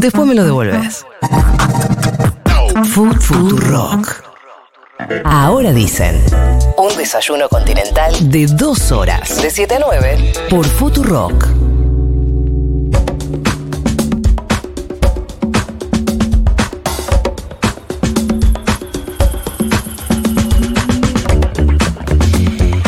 Después me lo devuelves. Food Rock. Ahora dicen. Un desayuno continental de dos horas. De 7 a 9. Por Rock.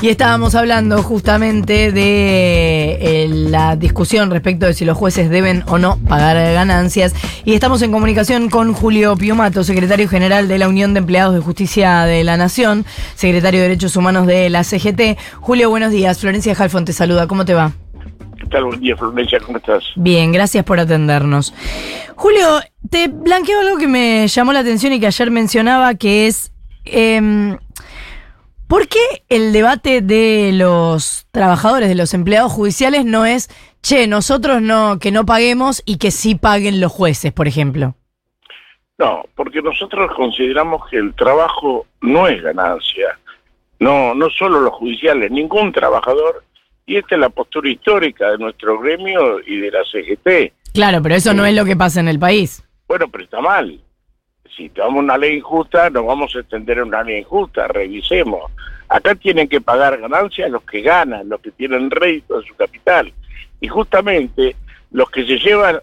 Y estábamos hablando justamente de eh, la discusión respecto de si los jueces deben o no pagar ganancias. Y estamos en comunicación con Julio Piumato, secretario general de la Unión de Empleados de Justicia de la Nación, secretario de Derechos Humanos de la CGT. Julio, buenos días. Florencia Jalfón te saluda. ¿Cómo te va? ¿Qué tal? Buen día, Florencia. ¿Cómo estás? Bien, gracias por atendernos. Julio, te blanqueo algo que me llamó la atención y que ayer mencionaba, que es... Em, ¿Por qué el debate de los trabajadores, de los empleados judiciales no es, che, nosotros no, que no paguemos y que sí paguen los jueces, por ejemplo? No, porque nosotros consideramos que el trabajo no es ganancia. No, no solo los judiciales, ningún trabajador. Y esta es la postura histórica de nuestro gremio y de la CGT. Claro, pero eso no es lo que pasa en el país. Bueno, pero está mal si tomamos una ley injusta, nos vamos a extender una ley injusta, revisemos. Acá tienen que pagar ganancias los que ganan, los que tienen rédito de su capital. Y justamente los que se llevan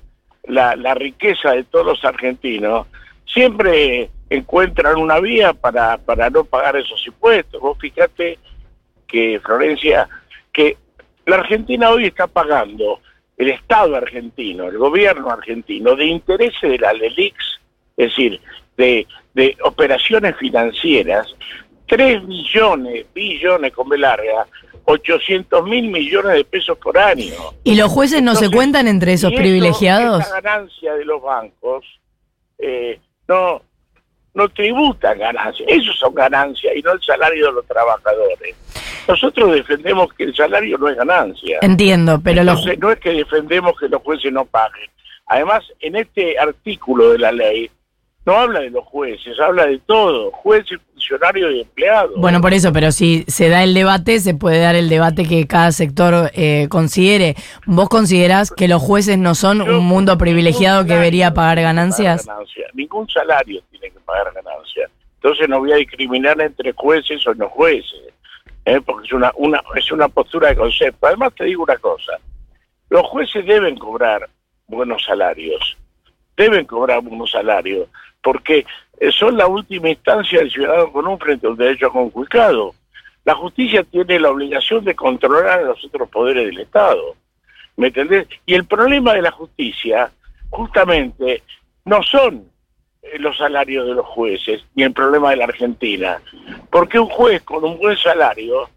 la, riqueza de todos los argentinos siempre encuentran una vía para, para no pagar esos impuestos. Vos fíjate que, Florencia, que la Argentina hoy está pagando, el Estado argentino, el gobierno argentino, de intereses de la LELIX, es decir, de, de operaciones financieras, 3 billones, billones con B larga, 800 mil millones de pesos por año. ¿Y los jueces no se cuentan entre esos privilegiados? La ganancia de los bancos eh, no, no tributan ganancias, esos son ganancias y no el salario de los trabajadores. Nosotros defendemos que el salario no es ganancia. Entiendo, pero no es que defendemos que los jueces no paguen. Además, en este artículo de la ley no habla de los jueces, habla de todo, jueces, funcionarios y empleados. Bueno, por eso, pero si se da el debate, se puede dar el debate que cada sector eh, considere. ¿Vos considerás que los jueces no son un mundo privilegiado que debería pagar ganancias? Ningún salario tiene que pagar ganancias. Entonces no voy a discriminar entre jueces o no jueces, ¿eh? porque es una, una, es una postura de concepto. Además te digo una cosa, los jueces deben cobrar buenos salarios, deben cobrar buenos salarios porque eh, son la última instancia del ciudadano común frente a un derecho conculcado. La justicia tiene la obligación de controlar a los otros poderes del Estado. ¿Me entendés? Y el problema de la justicia, justamente, no son eh, los salarios de los jueces, ni el problema de la Argentina. Porque un juez con un buen salario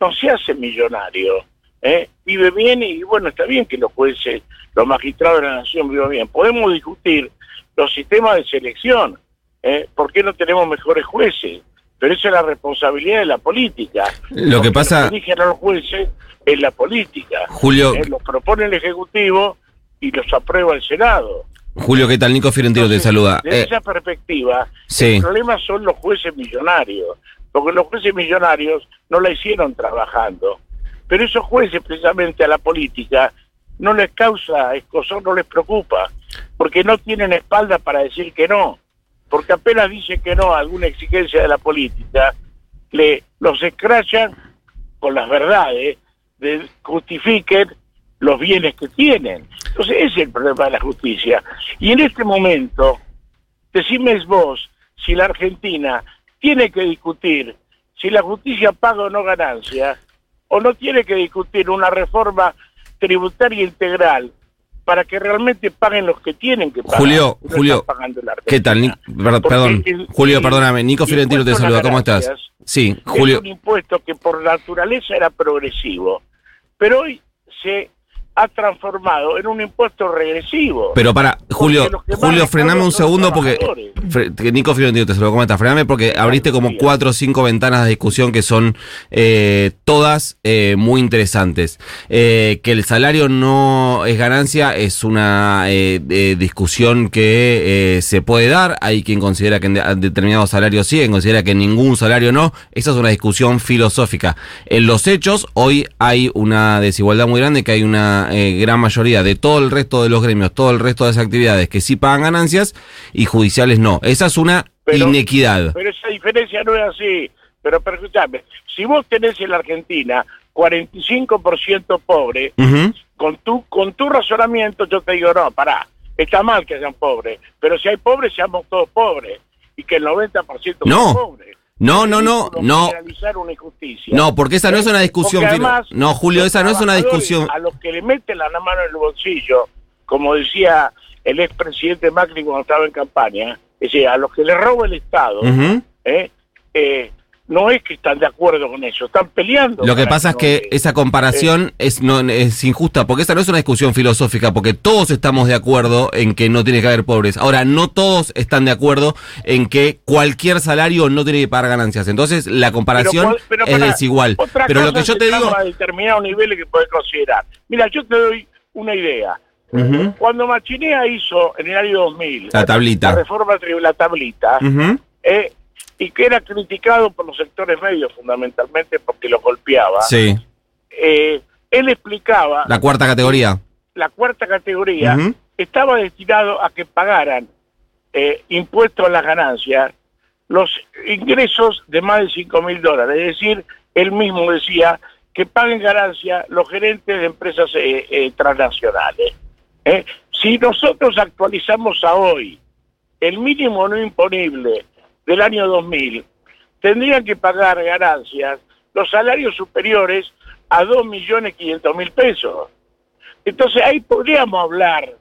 no se hace millonario. ¿eh? Vive bien y, bueno, está bien que los jueces, los magistrados de la nación vivan bien. Podemos discutir los sistemas de selección. ¿eh? ¿Por qué no tenemos mejores jueces? Pero esa es la responsabilidad de la política. Lo que pasa... Lo que los jueces es la política. Julio... ¿Eh? Los propone el Ejecutivo y los aprueba el Senado. Julio, ¿qué tal? Nico Fiorentino te saluda. Desde eh, esa perspectiva, el problema son los jueces millonarios, porque los jueces millonarios no la hicieron trabajando. Pero esos jueces, precisamente a la política, no les causa escosor, no les preocupa porque no tienen espalda para decir que no, porque apenas dicen que no a alguna exigencia de la política, le los escrachan con las verdades, de, justifiquen los bienes que tienen. Entonces ese es el problema de la justicia. Y en este momento, decime vos si la Argentina tiene que discutir si la justicia paga o no ganancia, o no tiene que discutir una reforma tributaria integral para que realmente paguen los que tienen que pagar. Julio, Julio, ¿qué tal? perdón, Julio, perdóname, Nico Fiorentino te saluda, ¿cómo estás? Sí, Julio. Es un impuesto que por naturaleza era progresivo, pero hoy se ha transformado en un impuesto regresivo. Pero para, Julio, Julio, frename un segundo porque. Nico Fiorentino te se lo comenta. Frename porque abriste como cuatro o cinco ventanas de discusión que son eh, todas eh, muy interesantes. Eh, que el salario no es ganancia es una discusión que se puede dar. Hay quien considera que en determinados salarios sí, quien considera que ningún salario no. Esa es una discusión filosófica. En los hechos, hoy hay una desigualdad muy grande, que hay una una eh, gran mayoría de todo el resto de los gremios, todo el resto de las actividades que sí pagan ganancias y judiciales no. Esa es una inequidad. Pero esa diferencia no es así. Pero, pero si vos tenés en la Argentina 45% pobre, con, tu, con tu razonamiento yo te digo, no, pará, está mal que sean pobres, pero si hay pobres, seamos todos pobres, y que el 90% no. son pobres. No, no, no, no. Una injusticia. No, porque esa no es una discusión. Además, no, Julio, esa no es una discusión. A los que le meten la mano en el bolsillo, como decía el expresidente Macri cuando estaba en campaña, es decir, a los que le roba el Estado, ¿eh? eh no es que están de acuerdo con eso, están peleando. Lo que pasa es que esa comparación eh, es, no, es injusta, porque esa no es una discusión filosófica, porque todos estamos de acuerdo en que no tiene que haber pobres. Ahora, no todos están de acuerdo en que cualquier salario no tiene que pagar ganancias. Entonces, la comparación es desigual. Pero lo que yo te digo... A determinados niveles que puedes considerar. Mira, yo te doy una idea. Cuando Machinea hizo en el año 2000 la tablita, la reforma la tablita, eh, y que era criticado por los sectores medios fundamentalmente porque lo golpeaba. Sí. Eh, él explicaba... La cuarta categoría. La cuarta categoría estaba destinado a que pagaran eh, impuestos a las ganancias los ingresos de más de 5 mil dólares. Es decir, él mismo decía que paguen ganancias los gerentes de empresas eh, transnacionales. Si nosotros actualizamos a hoy el mínimo no imponible del año 2000 tendrían que pagar ganancias los salarios superiores a 2.500.000 pesos. Entonces ahí podríamos hablar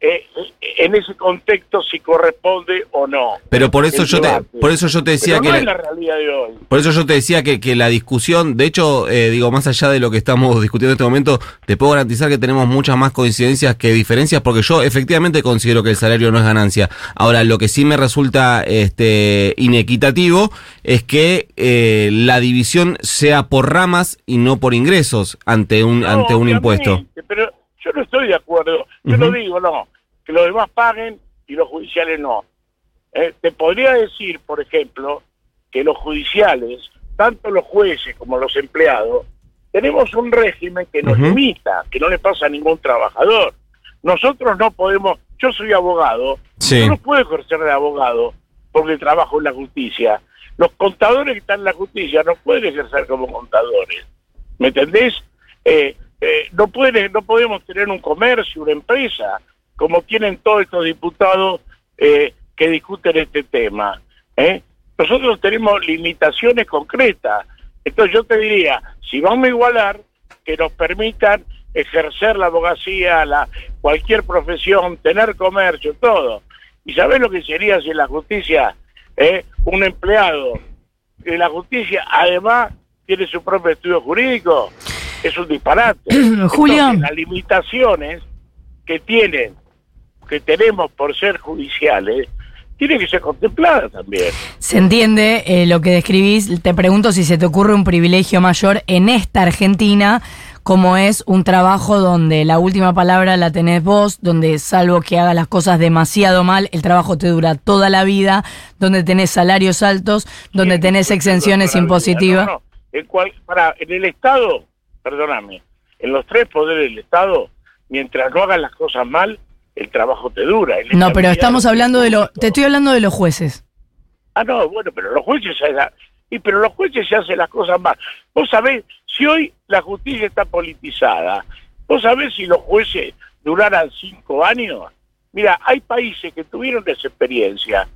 eh, en ese contexto si corresponde o no. Pero por eso yo te, por eso yo te decía que la realidad de hoy. Por eso yo te decía que, que la discusión, de hecho, eh, digo más allá de lo que estamos discutiendo en este momento, te puedo garantizar que tenemos muchas más coincidencias que diferencias, porque yo efectivamente considero que el salario no es ganancia. Ahora lo que sí me resulta este inequitativo es que eh, la división sea por ramas y no por ingresos ante un ante un impuesto. Pero yo no estoy de acuerdo. Yo no digo, no, que los demás paguen y los judiciales no. Eh, te podría decir, por ejemplo, que los judiciales, tanto los jueces como los empleados, tenemos un régimen que nos limita, que no le pasa a ningún trabajador. Nosotros no podemos, yo soy abogado, yo no puedo ejercer de abogado porque trabajo en la justicia. Los contadores que están en la justicia no pueden ejercer como contadores. ¿Me entendés? Eh, eh, no puede, no podemos tener un comercio, una empresa, como tienen todos estos diputados eh, que discuten este tema. ¿eh? Nosotros tenemos limitaciones concretas. Entonces yo te diría, si vamos a igualar, que nos permitan ejercer la abogacía, la, cualquier profesión, tener comercio, todo. ¿Y sabes lo que sería si la justicia un empleado la justicia además tiene su propio estudio jurídico? Es un disparate. Julio. las limitaciones que tienen, que tenemos por ser judiciales, tienen que ser contempladas también. Se entiende eh, lo que describís. Te pregunto si se te ocurre un privilegio mayor en esta Argentina, como es un trabajo donde la última palabra la tenés vos, donde salvo que hagas las cosas demasiado mal, el trabajo te dura toda la vida, donde tenés salarios altos, donde tenés exenciones impositivas. En, para, en el Estado perdóname, en los tres poderes del Estado, mientras no hagan las cosas mal, el trabajo te dura. No, pero estamos hablando de lo, te estoy hablando de los jueces. Ah, no, bueno, pero los jueces y pero los jueces se hacen las cosas mal. Vos sabés, si hoy la justicia está politizada, vos sabés si los jueces duraran cinco años. Mira, hay países que tuvieron esa experiencia,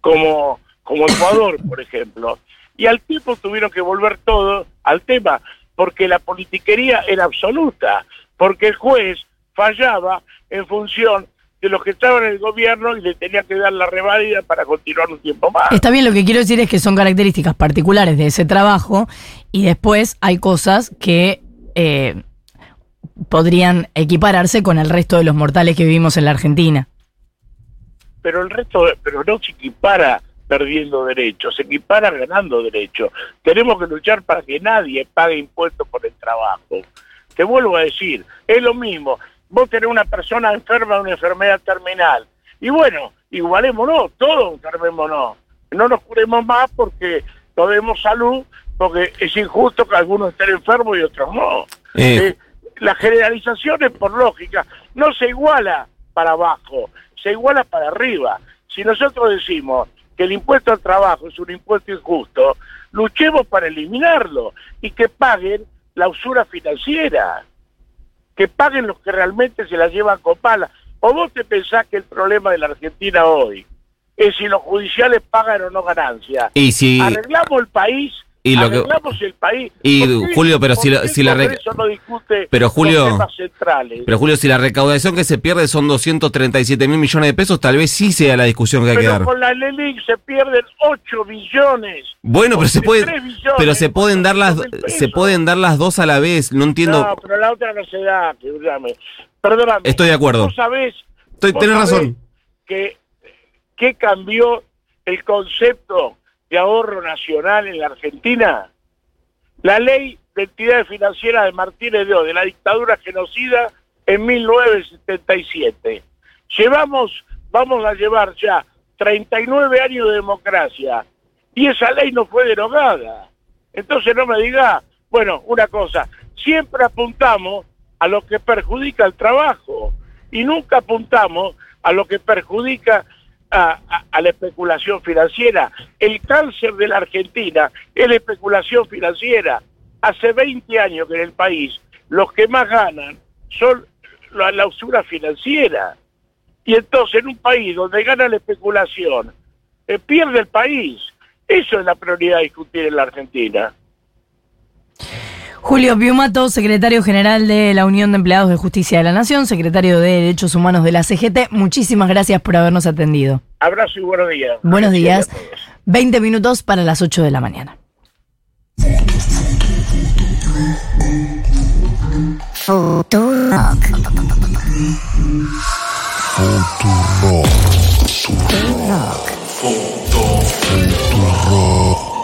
como, como Ecuador, por ejemplo, y al tiempo tuvieron que volver todo al tema porque la politiquería era absoluta, porque el juez fallaba en función de los que estaban en el gobierno y le tenía que dar la reválida para continuar un tiempo más. Está bien, lo que quiero decir es que son características particulares de ese trabajo y después hay cosas que eh, podrían equipararse con el resto de los mortales que vivimos en la Argentina. Pero el resto, pero no se equipara perdiendo derechos, se equipara ganando derechos. Tenemos que luchar para que nadie pague impuestos por el trabajo. Te vuelvo a decir, es lo mismo. Vos tenés una persona enferma de una enfermedad terminal. Y bueno, igualémonos, todos enfermémonos. No nos curemos más porque no demos salud, porque es injusto que algunos estén enfermos y otros no. Eh, la generalización es por lógica, no se iguala para abajo, se iguala para arriba. Si nosotros decimos que el impuesto al trabajo es un impuesto injusto, luchemos para eliminarlo y que paguen la usura financiera, que paguen los que realmente se la llevan con pala. ¿O vos te pensás que el problema de la Argentina hoy es si los judiciales pagan o no ganancias? Y si... Arreglamos el país y lo que, el país. Y Julio, pero si, la, si la pero Julio, pero Julio, si la recaudación que se pierde son 237 mil millones de pesos, tal vez sí sea la discusión que hay que dar. Con la LELIC se pierden 8 billones. Bueno, pero se puede, pero se pueden dar las, se pueden dar las dos a la vez. No entiendo. No, pero la otra no se da. Perdóname. Estoy de acuerdo. Vos sabés. tenés razón. Que, que cambió el concepto de ahorro nacional en la Argentina? La ley de entidades financieras de Martínez de O, de la dictadura genocida en 1977. Llevamos, vamos a llevar ya 39 años de democracia y esa ley no fue derogada. Entonces no me diga, bueno, una cosa, siempre apuntamos a lo que perjudica el trabajo y nunca apuntamos a lo que perjudica a, la especulación financiera. El cáncer de la Argentina es la especulación financiera. Hace 20 años que en el país los que más ganan son la, usura financiera. Y entonces en un país donde gana la especulación, eh, pierde el país. Eso es la prioridad a discutir en la Argentina. Julio Piumato, secretario general de la Unión de Empleados de Justicia de la Nación, secretario de Derechos Humanos de la CGT, muchísimas gracias por habernos atendido. Abrazo y buenos días. Buenos días. 20 minutos para las 8 de la mañana. Futurock. Futurock. Futurock.